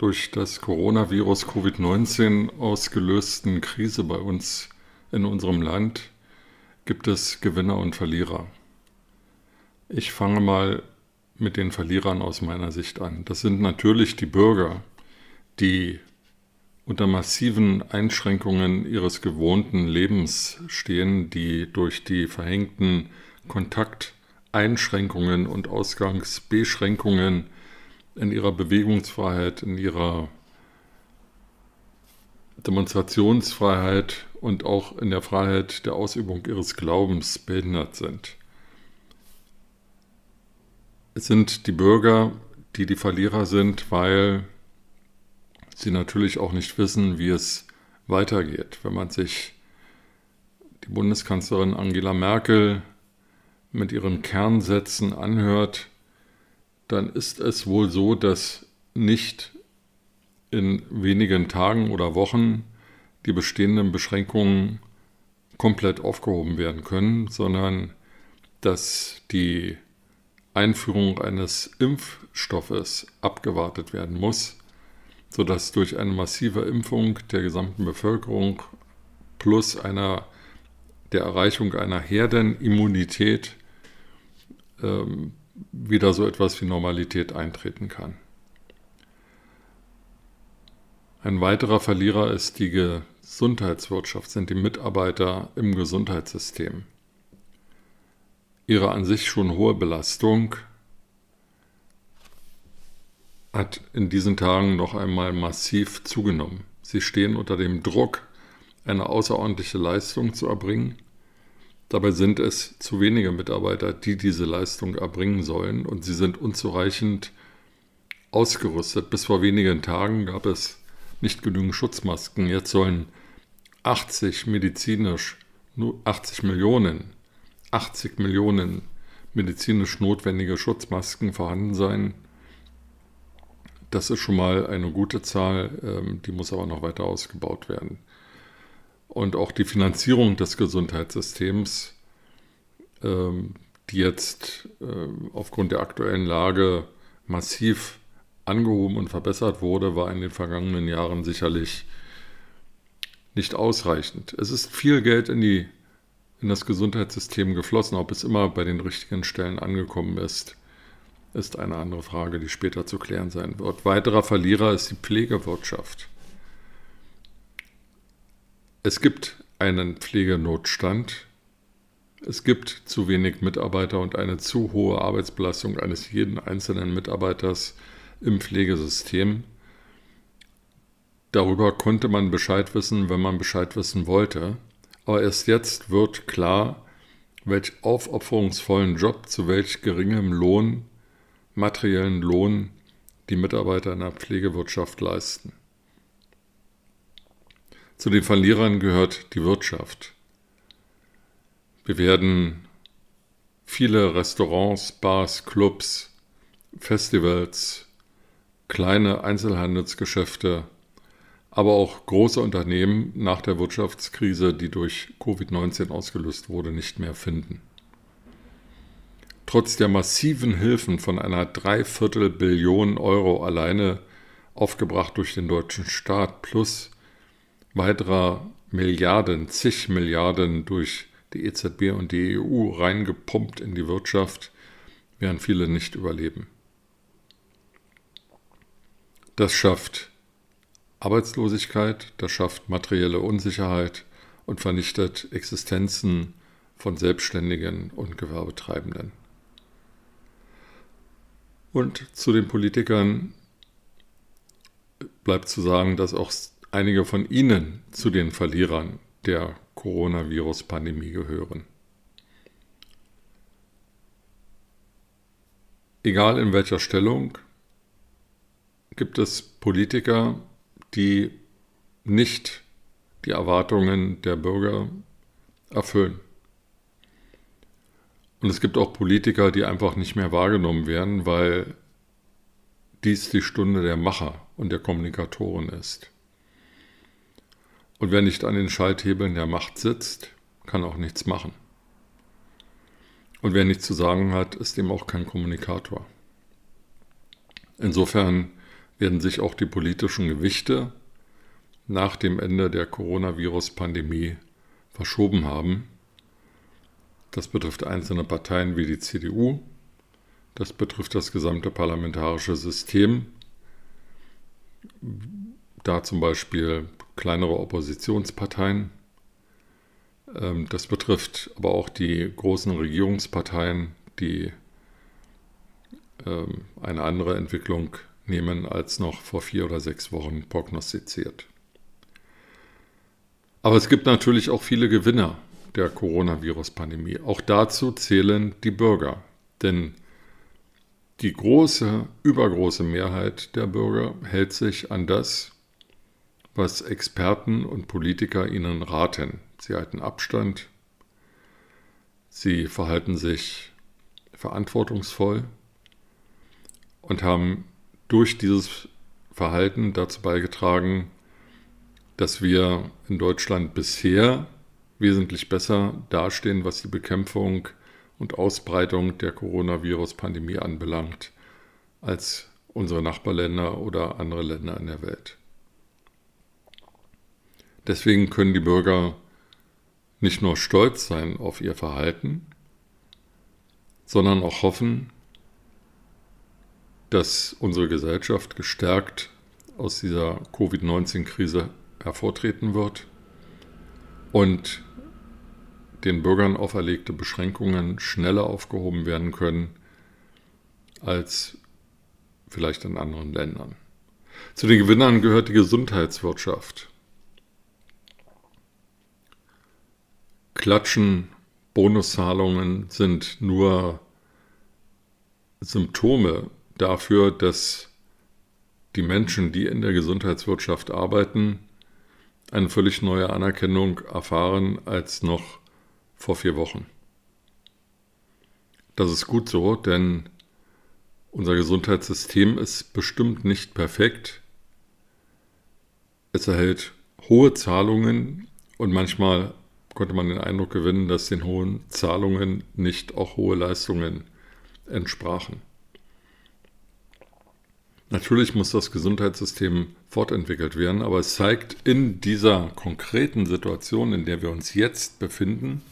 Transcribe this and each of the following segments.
durch das Coronavirus Covid-19 ausgelösten Krise bei uns in unserem Land gibt es Gewinner und Verlierer. Ich fange mal mit den Verlierern aus meiner Sicht an. Das sind natürlich die Bürger, die unter massiven Einschränkungen ihres gewohnten Lebens stehen, die durch die verhängten Kontakteinschränkungen und Ausgangsbeschränkungen in ihrer Bewegungsfreiheit, in ihrer Demonstrationsfreiheit und auch in der Freiheit der Ausübung ihres Glaubens behindert sind. Es sind die Bürger, die die Verlierer sind, weil sie natürlich auch nicht wissen, wie es weitergeht. Wenn man sich die Bundeskanzlerin Angela Merkel mit ihren Kernsätzen anhört, dann ist es wohl so, dass nicht in wenigen Tagen oder Wochen die bestehenden Beschränkungen komplett aufgehoben werden können, sondern dass die Einführung eines Impfstoffes abgewartet werden muss, sodass durch eine massive Impfung der gesamten Bevölkerung plus einer, der Erreichung einer Herdenimmunität ähm, wieder so etwas wie Normalität eintreten kann. Ein weiterer Verlierer ist die Gesundheitswirtschaft, sind die Mitarbeiter im Gesundheitssystem ihre an sich schon hohe Belastung hat in diesen Tagen noch einmal massiv zugenommen. Sie stehen unter dem Druck, eine außerordentliche Leistung zu erbringen. Dabei sind es zu wenige Mitarbeiter, die diese Leistung erbringen sollen und sie sind unzureichend ausgerüstet. Bis vor wenigen Tagen gab es nicht genügend Schutzmasken. Jetzt sollen 80 medizinisch, nur 80 Millionen 80 Millionen medizinisch notwendige Schutzmasken vorhanden sein. Das ist schon mal eine gute Zahl, ähm, die muss aber noch weiter ausgebaut werden. Und auch die Finanzierung des Gesundheitssystems, ähm, die jetzt ähm, aufgrund der aktuellen Lage massiv angehoben und verbessert wurde, war in den vergangenen Jahren sicherlich nicht ausreichend. Es ist viel Geld in die in das Gesundheitssystem geflossen. Ob es immer bei den richtigen Stellen angekommen ist, ist eine andere Frage, die später zu klären sein wird. Weiterer Verlierer ist die Pflegewirtschaft. Es gibt einen Pflegenotstand. Es gibt zu wenig Mitarbeiter und eine zu hohe Arbeitsbelastung eines jeden einzelnen Mitarbeiters im Pflegesystem. Darüber konnte man Bescheid wissen, wenn man Bescheid wissen wollte. Aber erst jetzt wird klar, welch aufopferungsvollen Job zu welch geringem Lohn, materiellen Lohn, die Mitarbeiter in der Pflegewirtschaft leisten. Zu den Verlierern gehört die Wirtschaft. Wir werden viele Restaurants, Bars, Clubs, Festivals, kleine Einzelhandelsgeschäfte aber auch große Unternehmen nach der Wirtschaftskrise, die durch Covid-19 ausgelöst wurde, nicht mehr finden. Trotz der massiven Hilfen von einer Dreiviertel Billion Euro alleine aufgebracht durch den deutschen Staat plus weiterer Milliarden, zig Milliarden durch die EZB und die EU reingepumpt in die Wirtschaft, werden viele nicht überleben. Das schafft Arbeitslosigkeit, das schafft materielle Unsicherheit und vernichtet Existenzen von Selbstständigen und Gewerbetreibenden. Und zu den Politikern bleibt zu sagen, dass auch einige von ihnen zu den Verlierern der Coronavirus-Pandemie gehören. Egal in welcher Stellung, gibt es Politiker, die nicht die Erwartungen der Bürger erfüllen. Und es gibt auch Politiker, die einfach nicht mehr wahrgenommen werden, weil dies die Stunde der Macher und der Kommunikatoren ist. Und wer nicht an den Schalthebeln der Macht sitzt, kann auch nichts machen. Und wer nichts zu sagen hat, ist eben auch kein Kommunikator. Insofern werden sich auch die politischen Gewichte nach dem Ende der Coronavirus-Pandemie verschoben haben. Das betrifft einzelne Parteien wie die CDU, das betrifft das gesamte parlamentarische System, da zum Beispiel kleinere Oppositionsparteien. Ähm, das betrifft aber auch die großen Regierungsparteien, die ähm, eine andere Entwicklung nehmen als noch vor vier oder sechs Wochen prognostiziert. Aber es gibt natürlich auch viele Gewinner der Coronavirus-Pandemie. Auch dazu zählen die Bürger. Denn die große, übergroße Mehrheit der Bürger hält sich an das, was Experten und Politiker ihnen raten. Sie halten Abstand, sie verhalten sich verantwortungsvoll und haben durch dieses Verhalten dazu beigetragen, dass wir in Deutschland bisher wesentlich besser dastehen, was die Bekämpfung und Ausbreitung der Coronavirus-Pandemie anbelangt, als unsere Nachbarländer oder andere Länder in der Welt. Deswegen können die Bürger nicht nur stolz sein auf ihr Verhalten, sondern auch hoffen, dass unsere Gesellschaft gestärkt aus dieser Covid-19-Krise hervortreten wird und den Bürgern auferlegte Beschränkungen schneller aufgehoben werden können als vielleicht in anderen Ländern. Zu den Gewinnern gehört die Gesundheitswirtschaft. Klatschen, Bonuszahlungen sind nur Symptome dafür, dass die Menschen, die in der Gesundheitswirtschaft arbeiten, eine völlig neue Anerkennung erfahren als noch vor vier Wochen. Das ist gut so, denn unser Gesundheitssystem ist bestimmt nicht perfekt. Es erhält hohe Zahlungen und manchmal konnte man den Eindruck gewinnen, dass den hohen Zahlungen nicht auch hohe Leistungen entsprachen. Natürlich muss das Gesundheitssystem fortentwickelt werden, aber es zeigt in dieser konkreten Situation, in der wir uns jetzt befinden,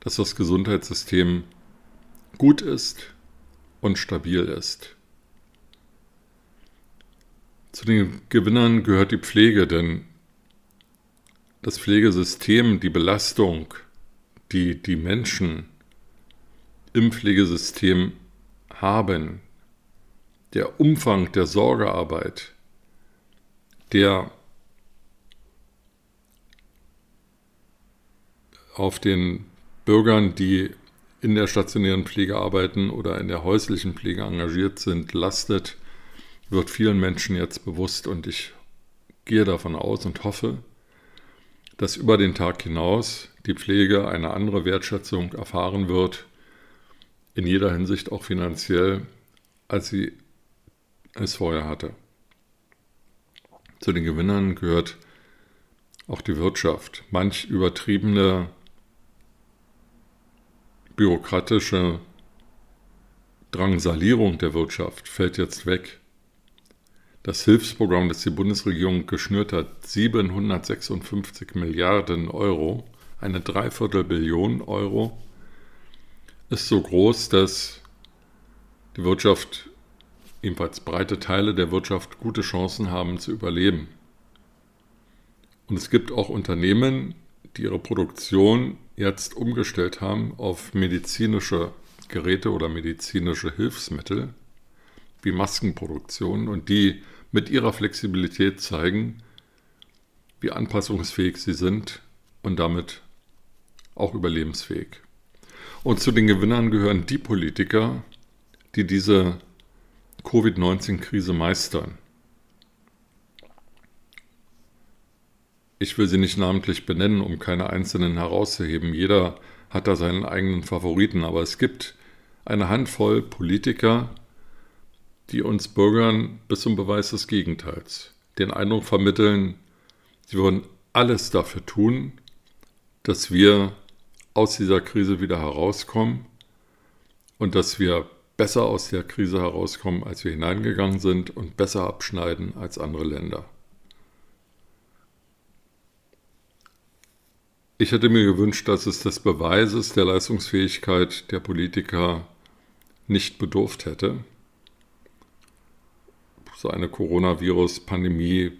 dass das Gesundheitssystem gut ist und stabil ist. Zu den Gewinnern gehört die Pflege, denn das Pflegesystem, die Belastung, die die Menschen im Pflegesystem haben, der Umfang der Sorgearbeit, der auf den Bürgern, die in der stationären Pflege arbeiten oder in der häuslichen Pflege engagiert sind, lastet, wird vielen Menschen jetzt bewusst und ich gehe davon aus und hoffe, dass über den Tag hinaus die Pflege eine andere Wertschätzung erfahren wird, in jeder Hinsicht auch finanziell, als sie es vorher hatte. Zu den Gewinnern gehört auch die Wirtschaft. Manch übertriebene bürokratische Drangsalierung der Wirtschaft fällt jetzt weg. Das Hilfsprogramm, das die Bundesregierung geschnürt hat, 756 Milliarden Euro, eine Dreiviertelbillion Euro, ist so groß, dass die Wirtschaft ebenfalls breite Teile der Wirtschaft gute Chancen haben zu überleben. Und es gibt auch Unternehmen, die ihre Produktion jetzt umgestellt haben auf medizinische Geräte oder medizinische Hilfsmittel wie Maskenproduktion und die mit ihrer Flexibilität zeigen, wie anpassungsfähig sie sind und damit auch überlebensfähig. Und zu den Gewinnern gehören die Politiker, die diese Covid-19-Krise meistern. Ich will sie nicht namentlich benennen, um keine einzelnen herauszuheben. Jeder hat da seinen eigenen Favoriten, aber es gibt eine Handvoll Politiker, die uns Bürgern bis zum Beweis des Gegenteils den Eindruck vermitteln, sie würden alles dafür tun, dass wir aus dieser Krise wieder herauskommen und dass wir besser aus der Krise herauskommen, als wir hineingegangen sind und besser abschneiden als andere Länder. Ich hätte mir gewünscht, dass es des Beweises der Leistungsfähigkeit der Politiker nicht bedurft hätte. So eine Coronavirus-Pandemie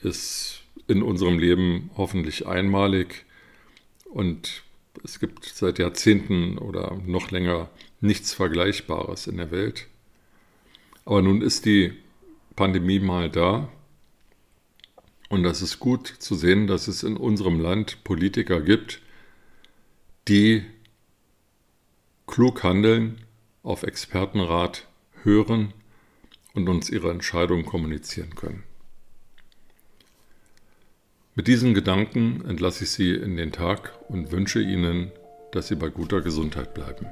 ist in unserem Leben hoffentlich einmalig und es gibt seit Jahrzehnten oder noch länger nichts Vergleichbares in der Welt. Aber nun ist die Pandemie mal da und das ist gut zu sehen, dass es in unserem Land Politiker gibt, die klug handeln, auf Expertenrat hören und uns ihre Entscheidungen kommunizieren können. Mit diesen Gedanken entlasse ich Sie in den Tag und wünsche Ihnen, dass Sie bei guter Gesundheit bleiben.